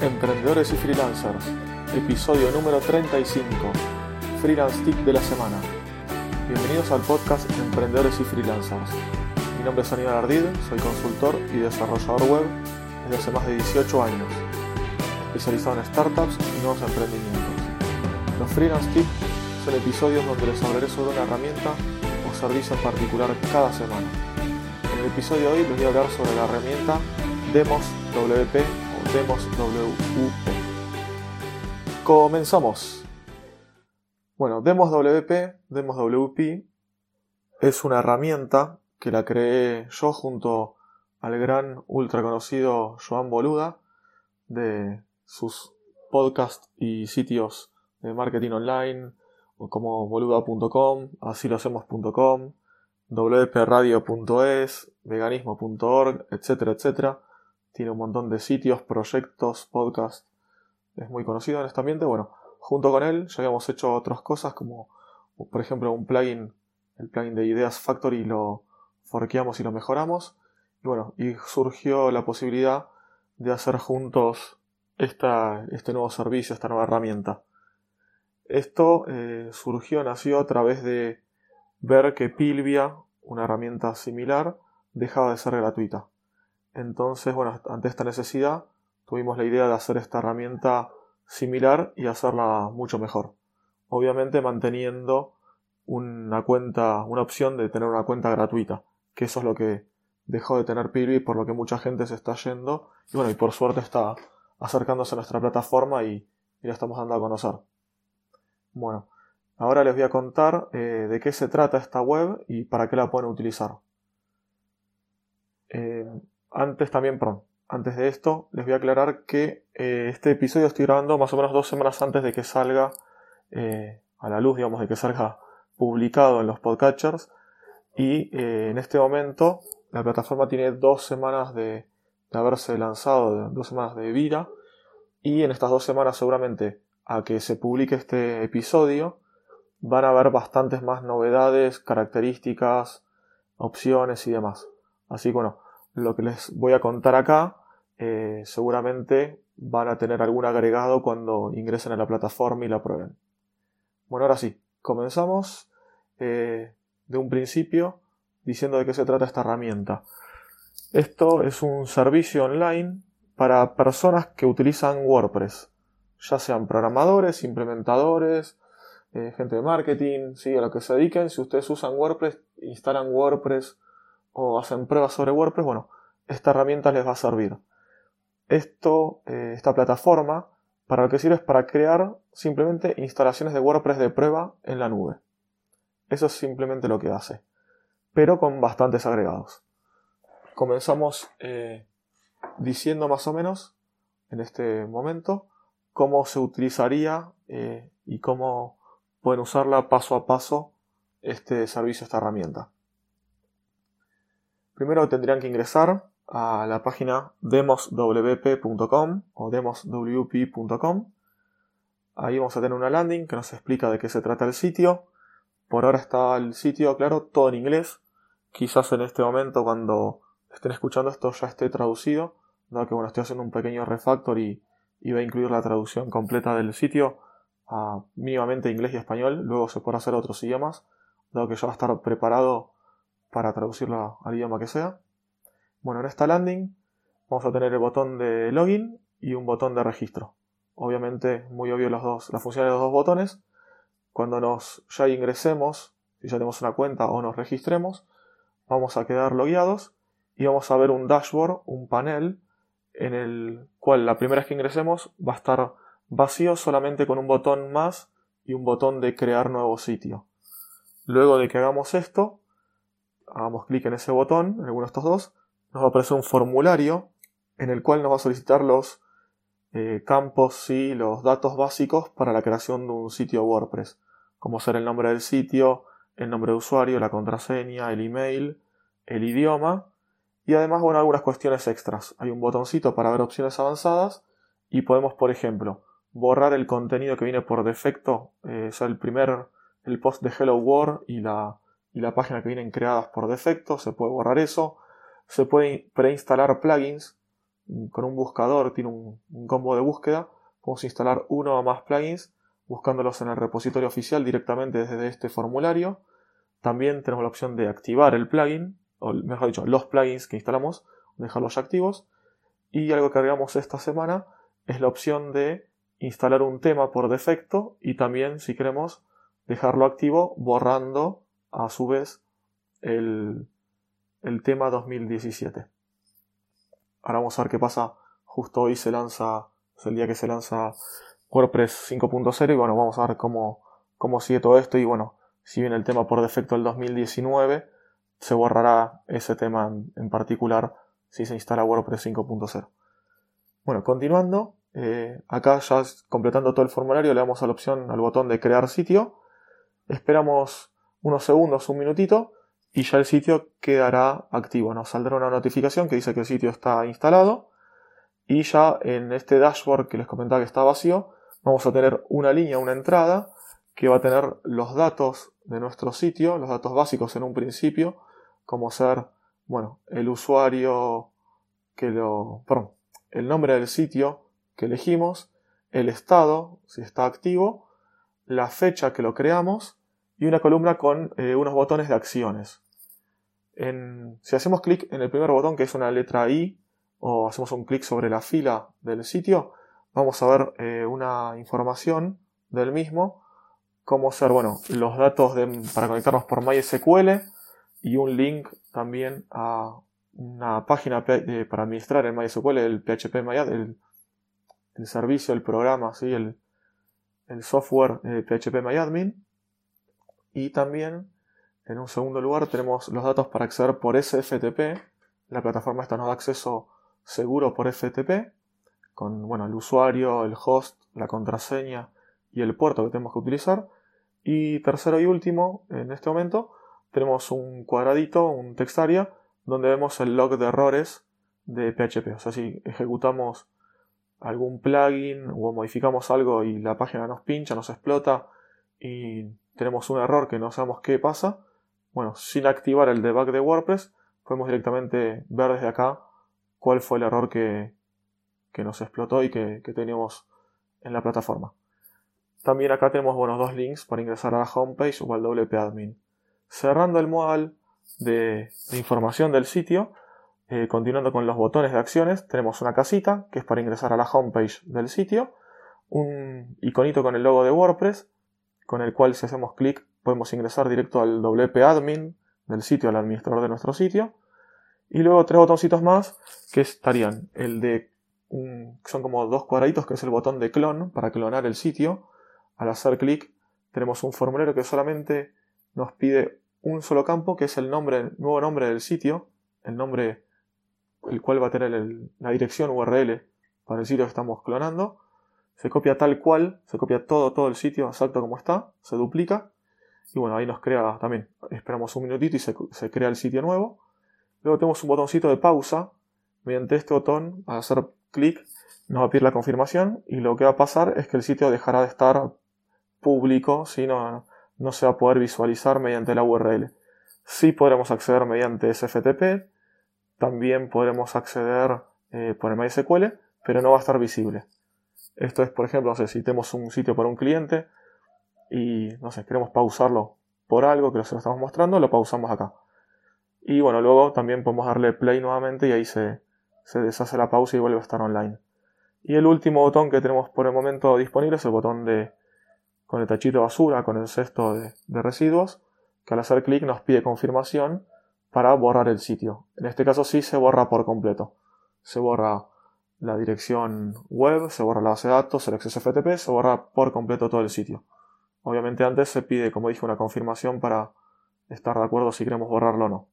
Emprendedores y Freelancers, episodio número 35, Freelance Tip de la semana. Bienvenidos al podcast Emprendedores y Freelancers. Mi nombre es Aníbal Ardid, soy consultor y desarrollador web desde hace más de 18 años, especializado en startups y nuevos emprendimientos. Los Freelance Tips son episodios donde les hablaré sobre una herramienta o servicio en particular cada semana. En el episodio de hoy les voy a hablar sobre la herramienta Demos WP Demos WP. Comenzamos. Bueno, Demos WP, Demos WP es una herramienta que la creé yo junto al gran ultra conocido Joan Boluda de sus podcasts y sitios de marketing online como boluda.com, asílohacemos.com, wpradio.es, veganismo.org, etcétera, etcétera tiene un montón de sitios, proyectos, podcasts, es muy conocido en este ambiente. Bueno, junto con él ya habíamos hecho otras cosas como, por ejemplo, un plugin, el plugin de Ideas Factory lo forqueamos y lo mejoramos. Y bueno, y surgió la posibilidad de hacer juntos esta, este nuevo servicio, esta nueva herramienta. Esto eh, surgió, nació a través de ver que Pilvia, una herramienta similar, dejaba de ser gratuita. Entonces, bueno, ante esta necesidad tuvimos la idea de hacer esta herramienta similar y hacerla mucho mejor. Obviamente manteniendo una cuenta, una opción de tener una cuenta gratuita, que eso es lo que dejó de tener Pilvi por lo que mucha gente se está yendo y bueno, y por suerte está acercándose a nuestra plataforma y, la estamos dando a conocer. Bueno, ahora les voy a contar eh, de qué se trata esta web y para qué la pueden utilizar. Antes también, perdón, antes de esto, les voy a aclarar que eh, este episodio estoy grabando más o menos dos semanas antes de que salga eh, a la luz, digamos, de que salga publicado en los podcatchers. Y eh, en este momento la plataforma tiene dos semanas de, de haberse lanzado, dos semanas de vida. Y en estas dos semanas seguramente a que se publique este episodio van a haber bastantes más novedades, características, opciones y demás. Así que bueno, lo que les voy a contar acá eh, seguramente van a tener algún agregado cuando ingresen a la plataforma y la prueben. Bueno, ahora sí, comenzamos eh, de un principio diciendo de qué se trata esta herramienta. Esto es un servicio online para personas que utilizan WordPress, ya sean programadores, implementadores, eh, gente de marketing, ¿sí? a lo que se dediquen. Si ustedes usan WordPress, instalan WordPress o hacen pruebas sobre WordPress, bueno, esta herramienta les va a servir. Esto, eh, esta plataforma, para lo que sirve es para crear simplemente instalaciones de WordPress de prueba en la nube. Eso es simplemente lo que hace, pero con bastantes agregados. Comenzamos eh, diciendo más o menos en este momento cómo se utilizaría eh, y cómo pueden usarla paso a paso este servicio, esta herramienta. Primero tendrían que ingresar a la página demoswp.com o demoswp.com. Ahí vamos a tener una landing que nos explica de qué se trata el sitio. Por ahora está el sitio, claro, todo en inglés. Quizás en este momento, cuando estén escuchando esto, ya esté traducido. Dado que bueno, estoy haciendo un pequeño refactor y, y a incluir la traducción completa del sitio a mínimamente inglés y español. Luego se podrá hacer otros idiomas. Dado que ya va a estar preparado para traducirlo al idioma que sea. Bueno, en esta landing vamos a tener el botón de login y un botón de registro. Obviamente, muy obvio los dos, la función de los dos botones. Cuando nos ya ingresemos, si ya tenemos una cuenta o nos registremos, vamos a quedar logueados y vamos a ver un dashboard, un panel, en el cual la primera vez que ingresemos va a estar vacío solamente con un botón más y un botón de crear nuevo sitio. Luego de que hagamos esto, hagamos clic en ese botón, en alguno de estos dos, nos va a aparecer un formulario en el cual nos va a solicitar los eh, campos y los datos básicos para la creación de un sitio WordPress, como ser el nombre del sitio, el nombre de usuario, la contraseña, el email, el idioma y además bueno, algunas cuestiones extras. Hay un botoncito para ver opciones avanzadas y podemos, por ejemplo, borrar el contenido que viene por defecto, eh, sea, el primer, el post de Hello World y la, y la página que vienen creadas por defecto, se puede borrar eso. Se puede preinstalar plugins con un buscador, tiene un, combo de búsqueda, podemos instalar uno o más plugins buscándolos en el repositorio oficial directamente desde este formulario. También tenemos la opción de activar el plugin, o mejor dicho, los plugins que instalamos, dejarlos activos. Y algo que agregamos esta semana es la opción de instalar un tema por defecto y también, si queremos, dejarlo activo borrando a su vez el, el tema 2017. Ahora vamos a ver qué pasa. Justo hoy se lanza, es el día que se lanza WordPress 5.0 y bueno, vamos a ver cómo, cómo sigue todo esto y bueno, si viene el tema por defecto del 2019, se borrará ese tema en, particular si se instala WordPress 5.0. Bueno, continuando, eh, acá ya completando todo el formulario le damos a la opción al botón de crear sitio, esperamos unos segundos, un minutito y ya el sitio quedará activo. Nos saldrá una notificación que dice que el sitio está instalado y ya en este dashboard que les comentaba que está vacío vamos a tener una línea, una entrada que va a tener los datos de nuestro sitio, los datos básicos en un principio, como ser, bueno, el usuario que lo, el nombre del sitio que elegimos, el estado, si está activo, la fecha que lo creamos y una columna con eh, unos botones de acciones. si hacemos clic en el primer botón, que es una letra I, o hacemos un clic sobre la fila del sitio, vamos a ver eh, una información del mismo, como ser, bueno, los datos para conectarnos por MySQL y un link también a una página eh, para administrar en MySQL el PHP el, el servicio, el programa, ¿sí? el, el software PHP MyAdmin y también, en un segundo lugar, tenemos los datos para acceder por SFTP. La plataforma esta nos da acceso seguro por FTP, con bueno, el usuario, el host, la contraseña y el puerto que tenemos que utilizar. Y tercero y último, en este momento, tenemos un cuadradito, un textaria, donde vemos el log de errores de PHP. O sea, si ejecutamos algún plugin o modificamos algo y la página nos pincha, nos explota y tenemos un error que no sabemos qué pasa, bueno, sin activar el debug de WordPress, podemos directamente ver desde acá cuál fue el error que, nos explotó y que, teníamos en la plataforma. También acá tenemos bueno, dos links para ingresar a la homepage o al WP admin. Cerrando el modal de, información del sitio, eh, continuando con los botones de acciones, tenemos una casita que es para ingresar a la homepage del sitio, un iconito con el logo de WordPress, con el cual si hacemos clic podemos ingresar directo al WP admin del sitio, al administrador de nuestro sitio. Y luego tres botoncitos más que estarían el de son como dos cuadraditos que es el botón de clon para clonar el sitio. Al hacer clic tenemos un formulario que solamente nos pide un solo campo que es el nombre, nuevo nombre del sitio, el nombre el cual va a tener la dirección URL para el sitio que estamos clonando se copia tal cual, se copia todo, todo el sitio exacto como está, se duplica y bueno, ahí nos crea también, esperamos un minutito y se, crea el sitio nuevo. Luego tenemos un botoncito de pausa, mediante este botón, al hacer clic, nos va a pedir la confirmación y lo que va a pasar es que el sitio dejará de estar público, si no, no se va a poder visualizar mediante la URL. Sí podremos acceder mediante SFTP, también podremos acceder eh, por el MySQL, pero no va a estar visible. Esto es, por ejemplo, si tenemos un sitio para un cliente y, no sé, queremos pausarlo por algo que se lo estamos mostrando, lo pausamos acá. Y bueno, luego también podemos darle play nuevamente y ahí se, deshace la pausa y vuelve a estar online. Y el último botón que tenemos por el momento disponible es el botón de con el tachito de basura, con el cesto de, de residuos, que al hacer clic nos pide confirmación para borrar el sitio. En este caso sí se borra por completo. Se borra la dirección web, se borra la base de datos, el acceso FTP, se borra por completo todo el sitio. Obviamente antes se pide, como dije, una confirmación para estar de acuerdo si queremos borrarlo o no.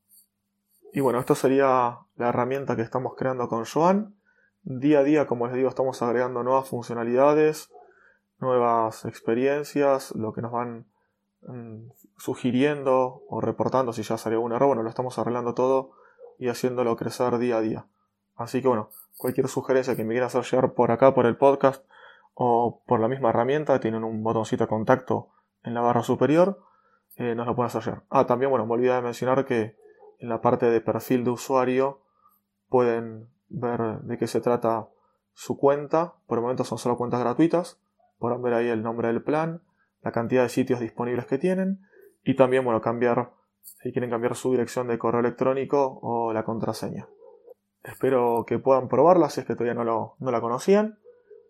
Y bueno, esto sería la herramienta que estamos creando con Joan. Día a día, como les digo, estamos agregando nuevas funcionalidades, nuevas experiencias, lo que nos van mm, sugiriendo o reportando si ya salió un error. Bueno, lo estamos arreglando todo y haciéndolo crecer día a día. Así que bueno, cualquier sugerencia que me quieran hacer llegar por acá, por el podcast o por la misma herramienta, tienen un botoncito de contacto en la barra superior, eh, nos lo pueden hacer llegar. Ah, también, bueno, me olvidé de mencionar que en la parte de perfil de usuario pueden ver de qué se trata su cuenta. Por el momento son solo cuentas gratuitas. Podrán ver ahí el nombre del plan, la cantidad de sitios disponibles que tienen y también, bueno, cambiar, si quieren cambiar su dirección de correo electrónico o la contraseña. Espero que puedan probarla si es que todavía no, lo, no la conocían.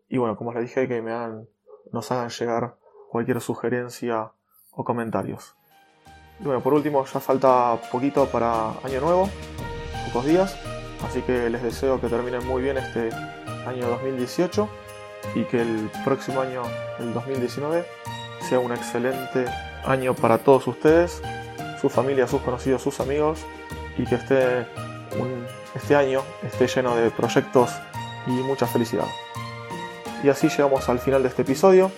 Y bueno, como les dije, que me nos hagan llegar cualquier sugerencia o comentarios. Y bueno, por último, ya falta poquito para Año Nuevo, pocos días, así que les deseo que terminen muy bien este año 2018 y que el próximo año, el 2019, sea un excelente año para todos ustedes, su familia, sus conocidos, sus amigos y que esté este año esté lleno de proyectos y mucha felicidad. Y así llegamos al final de este episodio.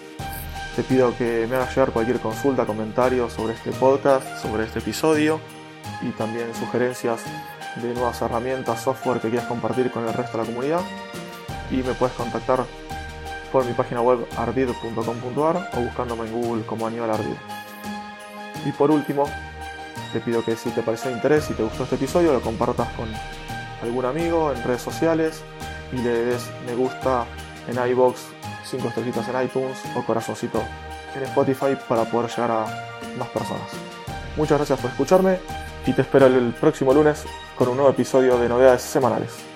Te pido que me hagas llegar cualquier consulta, comentario sobre este podcast, sobre este episodio y también sugerencias de nuevas herramientas, software que quieras compartir con el resto de la comunidad. Y me puedes contactar por mi página web ardid.com.ar o buscándome en Google como Aníbal Ardid. Y por último, te pido que si te pareció de interés y te gustó este episodio, lo compartas con algún amigo en redes sociales y le des me gusta en iBox, 5 estrellitas en iTunes o corazoncito en Spotify para poder llegar a más personas. Muchas gracias por escucharme y te espero el próximo lunes con un nuevo episodio de novedades semanales.